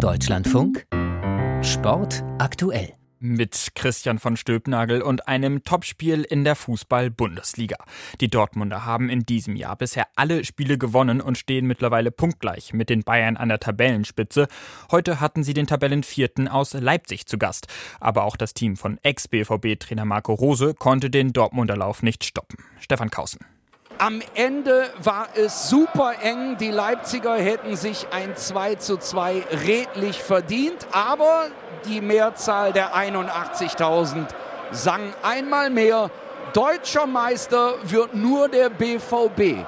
Deutschlandfunk Sport aktuell mit Christian von Stülpnagel und einem Topspiel in der Fußball-Bundesliga. Die Dortmunder haben in diesem Jahr bisher alle Spiele gewonnen und stehen mittlerweile punktgleich mit den Bayern an der Tabellenspitze. Heute hatten sie den Tabellenvierten aus Leipzig zu Gast. Aber auch das Team von Ex-BVB-Trainer Marco Rose konnte den Dortmunder Lauf nicht stoppen. Stefan Kausen. Am Ende war es super eng. Die Leipziger hätten sich ein 2 zu 2 redlich verdient, aber die Mehrzahl der 81.000 sang einmal mehr. Deutscher Meister wird nur der BVB.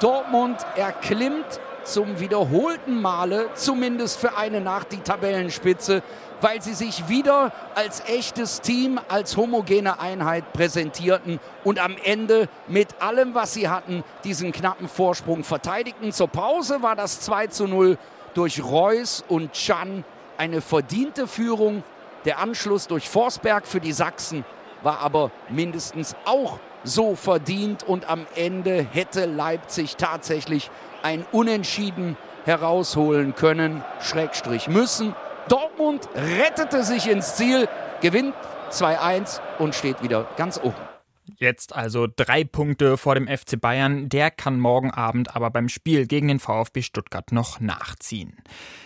Dortmund erklimmt zum wiederholten Male, zumindest für eine Nacht, die Tabellenspitze weil sie sich wieder als echtes Team, als homogene Einheit präsentierten und am Ende mit allem, was sie hatten, diesen knappen Vorsprung verteidigten. Zur Pause war das 2 zu 0 durch Reus und Chan eine verdiente Führung. Der Anschluss durch Forsberg für die Sachsen war aber mindestens auch so verdient und am Ende hätte Leipzig tatsächlich ein Unentschieden herausholen können, Schrägstrich müssen. Dortmund rettete sich ins Ziel, gewinnt 2-1 und steht wieder ganz oben. Jetzt also drei Punkte vor dem FC Bayern. Der kann morgen Abend aber beim Spiel gegen den VfB Stuttgart noch nachziehen.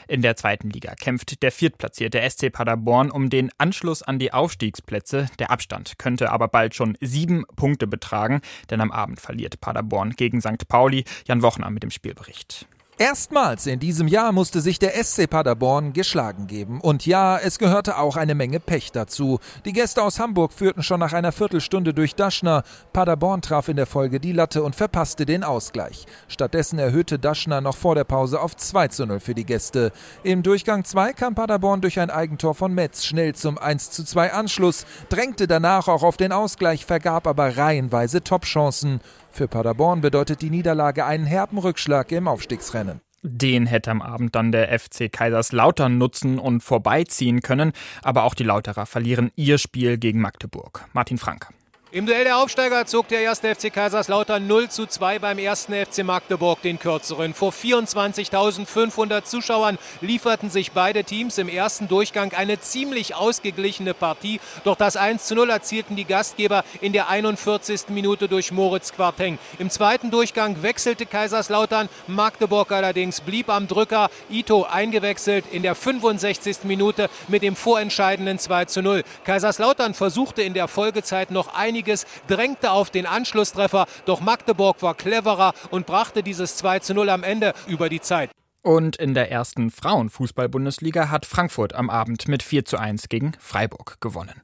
In der zweiten Liga kämpft der viertplatzierte SC Paderborn um den Anschluss an die Aufstiegsplätze. Der Abstand könnte aber bald schon sieben Punkte betragen, denn am Abend verliert Paderborn gegen St. Pauli. Jan Wochner mit dem Spielbericht. Erstmals in diesem Jahr musste sich der SC Paderborn geschlagen geben. Und ja, es gehörte auch eine Menge Pech dazu. Die Gäste aus Hamburg führten schon nach einer Viertelstunde durch Daschner. Paderborn traf in der Folge die Latte und verpasste den Ausgleich. Stattdessen erhöhte Daschner noch vor der Pause auf 2 zu 0 für die Gäste. Im Durchgang 2 kam Paderborn durch ein Eigentor von Metz schnell zum 1 zu 2 Anschluss, drängte danach auch auf den Ausgleich, vergab aber reihenweise Topchancen. Für Paderborn bedeutet die Niederlage einen herben Rückschlag im Aufstiegsrennen. Den hätte am Abend dann der FC Kaiserslautern nutzen und vorbeiziehen können, aber auch die Lauterer verlieren ihr Spiel gegen Magdeburg. Martin Frank. Im Duell der Aufsteiger zog der erste FC Kaiserslautern 0 zu 2 beim ersten FC Magdeburg den kürzeren. Vor 24.500 Zuschauern lieferten sich beide Teams im ersten Durchgang eine ziemlich ausgeglichene Partie. Doch das 1 zu 0 erzielten die Gastgeber in der 41. Minute durch Moritz Quarteng. Im zweiten Durchgang wechselte Kaiserslautern. Magdeburg allerdings blieb am Drücker. Ito eingewechselt in der 65. Minute mit dem vorentscheidenden 2 zu 0. Kaiserslautern versuchte in der Folgezeit noch einige einiges, drängte auf den Anschlusstreffer, doch Magdeburg war cleverer und brachte dieses 2 zu 0 am Ende über die Zeit. Und in der ersten Frauenfußball-Bundesliga hat Frankfurt am Abend mit 4 zu 1 gegen Freiburg gewonnen.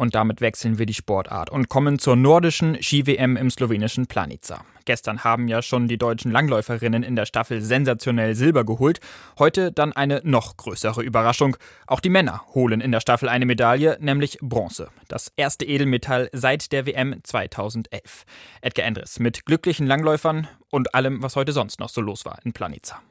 Und damit wechseln wir die Sportart und kommen zur nordischen Ski-WM im slowenischen Planica. Gestern haben ja schon die deutschen Langläuferinnen in der Staffel sensationell Silber geholt. Heute dann eine noch größere Überraschung. Auch die Männer holen in der Staffel eine Medaille, nämlich Bronze. Das erste Edelmetall seit der WM 2011. Edgar Endres mit glücklichen Langläufern und allem, was heute sonst noch so los war in Planica.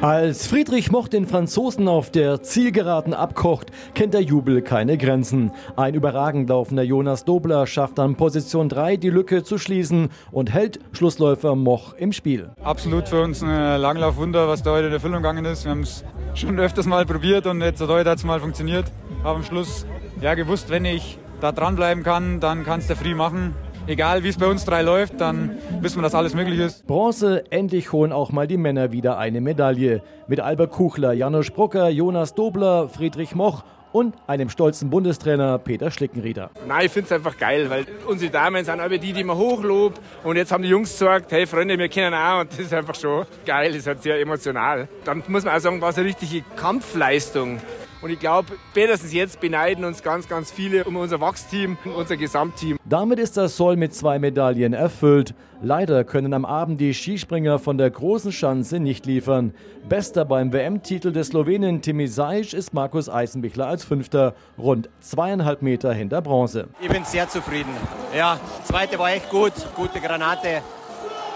Als Friedrich Moch den Franzosen auf der Zielgeraden abkocht, kennt der Jubel keine Grenzen. Ein überragend laufender Jonas Dobler schafft an Position 3 die Lücke zu schließen und hält Schlussläufer Moch im Spiel. Absolut für uns ein Langlaufwunder, was da heute in Erfüllung gegangen ist. Wir haben es schon öfters mal probiert und jetzt heute hat es mal funktioniert. Habe am Schluss ja gewusst, wenn ich da dranbleiben kann, dann kann es der Free machen egal wie es bei uns drei läuft, dann wissen wir, dass alles möglich ist. Bronze, endlich holen auch mal die Männer wieder eine Medaille. Mit Albert Kuchler, Janusz Brucker, Jonas Dobler, Friedrich Moch und einem stolzen Bundestrainer Peter Schlickenrieder. Nein, ich finde es einfach geil, weil unsere Damen sind aber die, die man hochlobt. Und jetzt haben die Jungs gesagt, hey Freunde, wir kennen auch. Und das ist einfach schon geil, das ist halt sehr emotional. Dann muss man auch sagen, war es eine richtige Kampfleistung. Und ich glaube, spätestens jetzt beneiden uns ganz, ganz viele um unser Wachsteam, unser Gesamtteam. Damit ist das Soll mit zwei Medaillen erfüllt. Leider können am Abend die Skispringer von der großen Schanze nicht liefern. Bester beim WM-Titel des Slowenen Timi Sajc ist Markus Eisenbichler als Fünfter, rund zweieinhalb Meter hinter Bronze. Ich bin sehr zufrieden. Ja, zweite war echt gut, gute Granate.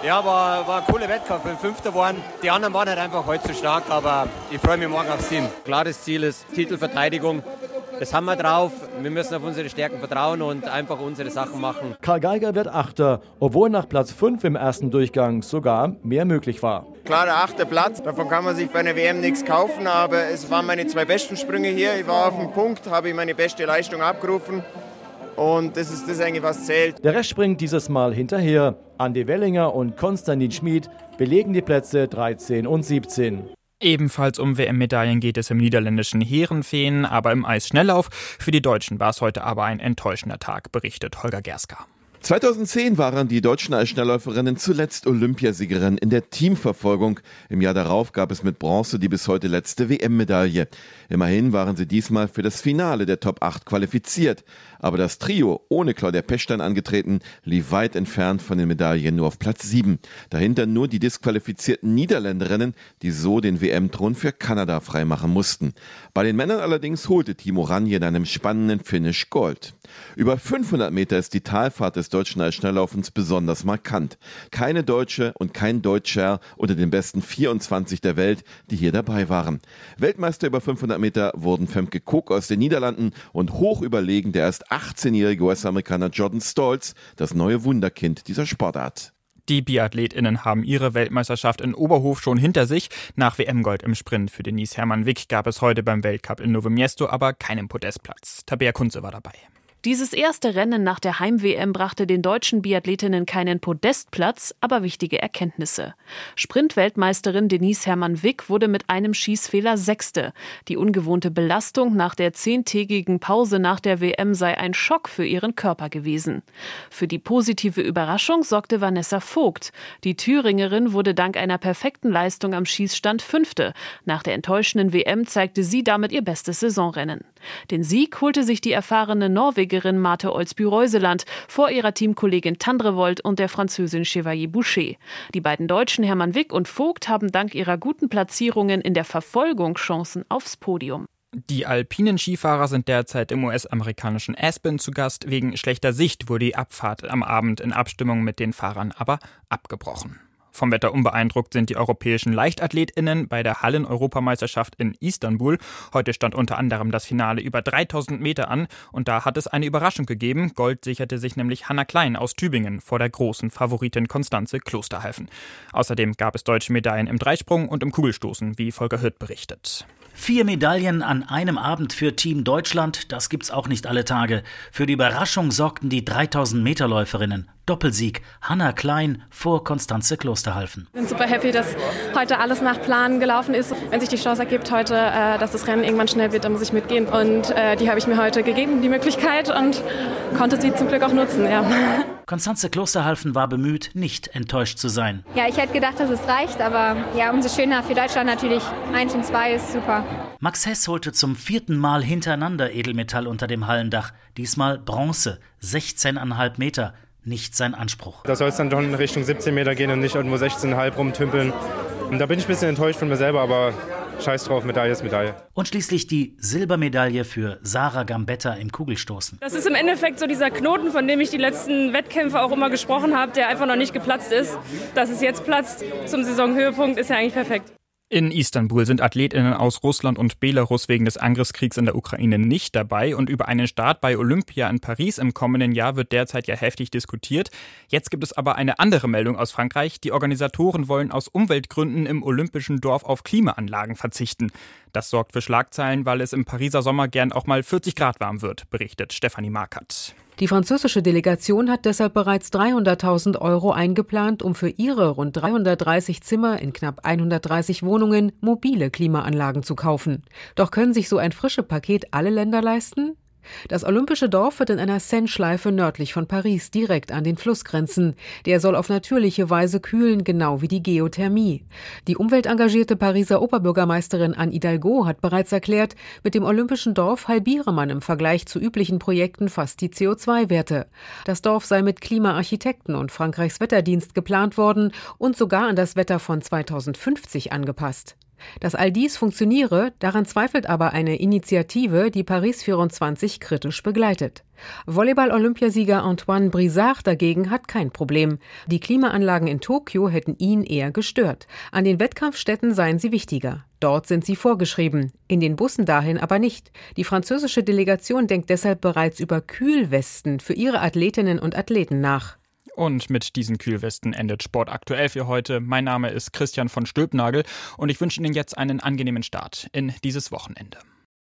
Ja, war, war ein cooler Wettkampf. Wir Fünfter waren. Die anderen waren halt einfach heute zu stark, aber ich freue mich morgen aufs Team. Klares Ziel ist Titelverteidigung. Das haben wir drauf. Wir müssen auf unsere Stärken vertrauen und einfach unsere Sachen machen. Karl Geiger wird Achter, obwohl nach Platz 5 im ersten Durchgang sogar mehr möglich war. klar der achte Platz. Davon kann man sich bei einer WM nichts kaufen, aber es waren meine zwei besten Sprünge hier. Ich war auf dem Punkt, habe meine beste Leistung abgerufen. Und das ist das eigentlich, was zählt. Der Rest springt dieses Mal hinterher. Andi Wellinger und Konstantin Schmid belegen die Plätze 13 und 17. Ebenfalls um WM-Medaillen geht es im niederländischen Heerenfeen, aber im Eisschnelllauf. Für die Deutschen war es heute aber ein enttäuschender Tag, berichtet Holger Gerska. 2010 waren die deutschen Eisschnellläuferinnen zuletzt Olympiasiegerin in der Teamverfolgung. Im Jahr darauf gab es mit Bronze die bis heute letzte WM-Medaille. Immerhin waren sie diesmal für das Finale der Top 8 qualifiziert. Aber das Trio, ohne Claudia Pechstein angetreten, lief weit entfernt von den Medaillen nur auf Platz 7. Dahinter nur die disqualifizierten Niederländerinnen, die so den WM-Thron für Kanada freimachen mussten. Bei den Männern allerdings holte Timo Ranje in einem spannenden Finish Gold. Über 500 Meter ist die Talfahrt des deutschen Eisschnelllaufens besonders markant. Keine Deutsche und kein Deutscher unter den besten 24 der Welt, die hier dabei waren. Weltmeister über 500 Meter wurden Femke Koch aus den Niederlanden und hoch überlegen der erst 18-jährige US-Amerikaner Jordan Stolz, das neue Wunderkind dieser Sportart. Die BiathletInnen haben ihre Weltmeisterschaft in Oberhof schon hinter sich. Nach WM-Gold im Sprint für Denise Hermann Wick gab es heute beim Weltcup in Novo Miesto aber keinen Podestplatz. Tabea Kunze war dabei. Dieses erste Rennen nach der Heim-WM brachte den deutschen Biathletinnen keinen Podestplatz, aber wichtige Erkenntnisse. Sprint-Weltmeisterin Denise Hermann-Wick wurde mit einem Schießfehler Sechste. Die ungewohnte Belastung nach der zehntägigen Pause nach der WM sei ein Schock für ihren Körper gewesen. Für die positive Überraschung sorgte Vanessa Vogt. Die Thüringerin wurde dank einer perfekten Leistung am Schießstand Fünfte. Nach der enttäuschenden WM zeigte sie damit ihr bestes Saisonrennen. Den Sieg holte sich die erfahrene Norwegerin Marte Olsby-Reuseland vor ihrer Teamkollegin Tandrevold und der Französin Chevalier Boucher. Die beiden Deutschen Hermann Wick und Vogt haben dank ihrer guten Platzierungen in der Verfolgung Chancen aufs Podium. Die alpinen Skifahrer sind derzeit im US-amerikanischen Aspen zu Gast. Wegen schlechter Sicht wurde die Abfahrt am Abend in Abstimmung mit den Fahrern aber abgebrochen. Vom Wetter unbeeindruckt sind die europäischen LeichtathletInnen bei der Hallen-Europameisterschaft in Istanbul. Heute stand unter anderem das Finale über 3000 Meter an und da hat es eine Überraschung gegeben. Gold sicherte sich nämlich Hanna Klein aus Tübingen vor der großen Favoritin Konstanze Klosterhalfen. Außerdem gab es deutsche Medaillen im Dreisprung und im Kugelstoßen, wie Volker Hütt berichtet. Vier Medaillen an einem Abend für Team Deutschland, das gibt's auch nicht alle Tage. Für die Überraschung sorgten die 3000 Meter Läuferinnen. Doppelsieg. Hanna Klein vor Konstanze Klosterhalfen. Ich bin super happy, dass heute alles nach Plan gelaufen ist. Wenn sich die Chance ergibt heute, äh, dass das Rennen irgendwann schnell wird, dann muss ich mitgehen. Und äh, die habe ich mir heute gegeben, die Möglichkeit, und konnte sie zum Glück auch nutzen. Ja. Konstanze Klosterhalfen war bemüht, nicht enttäuscht zu sein. Ja, ich hätte gedacht, dass es reicht, aber ja, umso schöner für Deutschland natürlich. Eins und zwei ist super. Max Hess holte zum vierten Mal hintereinander Edelmetall unter dem Hallendach. Diesmal Bronze, 16,5 Meter nicht sein Anspruch. Da soll es dann doch in Richtung 17 Meter gehen und nicht irgendwo 16,5 rumtümpeln. Und da bin ich ein bisschen enttäuscht von mir selber, aber scheiß drauf, Medaille ist Medaille. Und schließlich die Silbermedaille für Sarah Gambetta im Kugelstoßen. Das ist im Endeffekt so dieser Knoten, von dem ich die letzten Wettkämpfe auch immer gesprochen habe, der einfach noch nicht geplatzt ist. Dass es jetzt platzt zum Saisonhöhepunkt, ist ja eigentlich perfekt. In Istanbul sind Athletinnen aus Russland und Belarus wegen des Angriffskriegs in der Ukraine nicht dabei und über einen Start bei Olympia in Paris im kommenden Jahr wird derzeit ja heftig diskutiert. Jetzt gibt es aber eine andere Meldung aus Frankreich. Die Organisatoren wollen aus Umweltgründen im olympischen Dorf auf Klimaanlagen verzichten. Das sorgt für Schlagzeilen, weil es im Pariser Sommer gern auch mal 40 Grad warm wird, berichtet Stefanie Markert. Die französische Delegation hat deshalb bereits 300.000 Euro eingeplant, um für ihre rund 330 Zimmer in knapp 130 Wohnungen mobile Klimaanlagen zu kaufen. Doch können sich so ein frische Paket alle Länder leisten? Das olympische Dorf wird in einer Seine-Schleife nördlich von Paris direkt an den Fluss grenzen. Der soll auf natürliche Weise kühlen, genau wie die Geothermie. Die umweltengagierte Pariser Oberbürgermeisterin Anne Hidalgo hat bereits erklärt, mit dem olympischen Dorf halbiere man im Vergleich zu üblichen Projekten fast die CO2-Werte. Das Dorf sei mit Klimaarchitekten und Frankreichs Wetterdienst geplant worden und sogar an das Wetter von 2050 angepasst. Dass all dies funktioniere, daran zweifelt aber eine Initiative, die Paris 24 kritisch begleitet. Volleyball-Olympiasieger Antoine Brisard dagegen hat kein Problem. Die Klimaanlagen in Tokio hätten ihn eher gestört. An den Wettkampfstätten seien sie wichtiger. Dort sind sie vorgeschrieben, in den Bussen dahin aber nicht. Die französische Delegation denkt deshalb bereits über Kühlwesten für ihre Athletinnen und Athleten nach. Und mit diesen Kühlwesten endet Sport aktuell für heute. Mein Name ist Christian von Stülpnagel und ich wünsche Ihnen jetzt einen angenehmen Start in dieses Wochenende.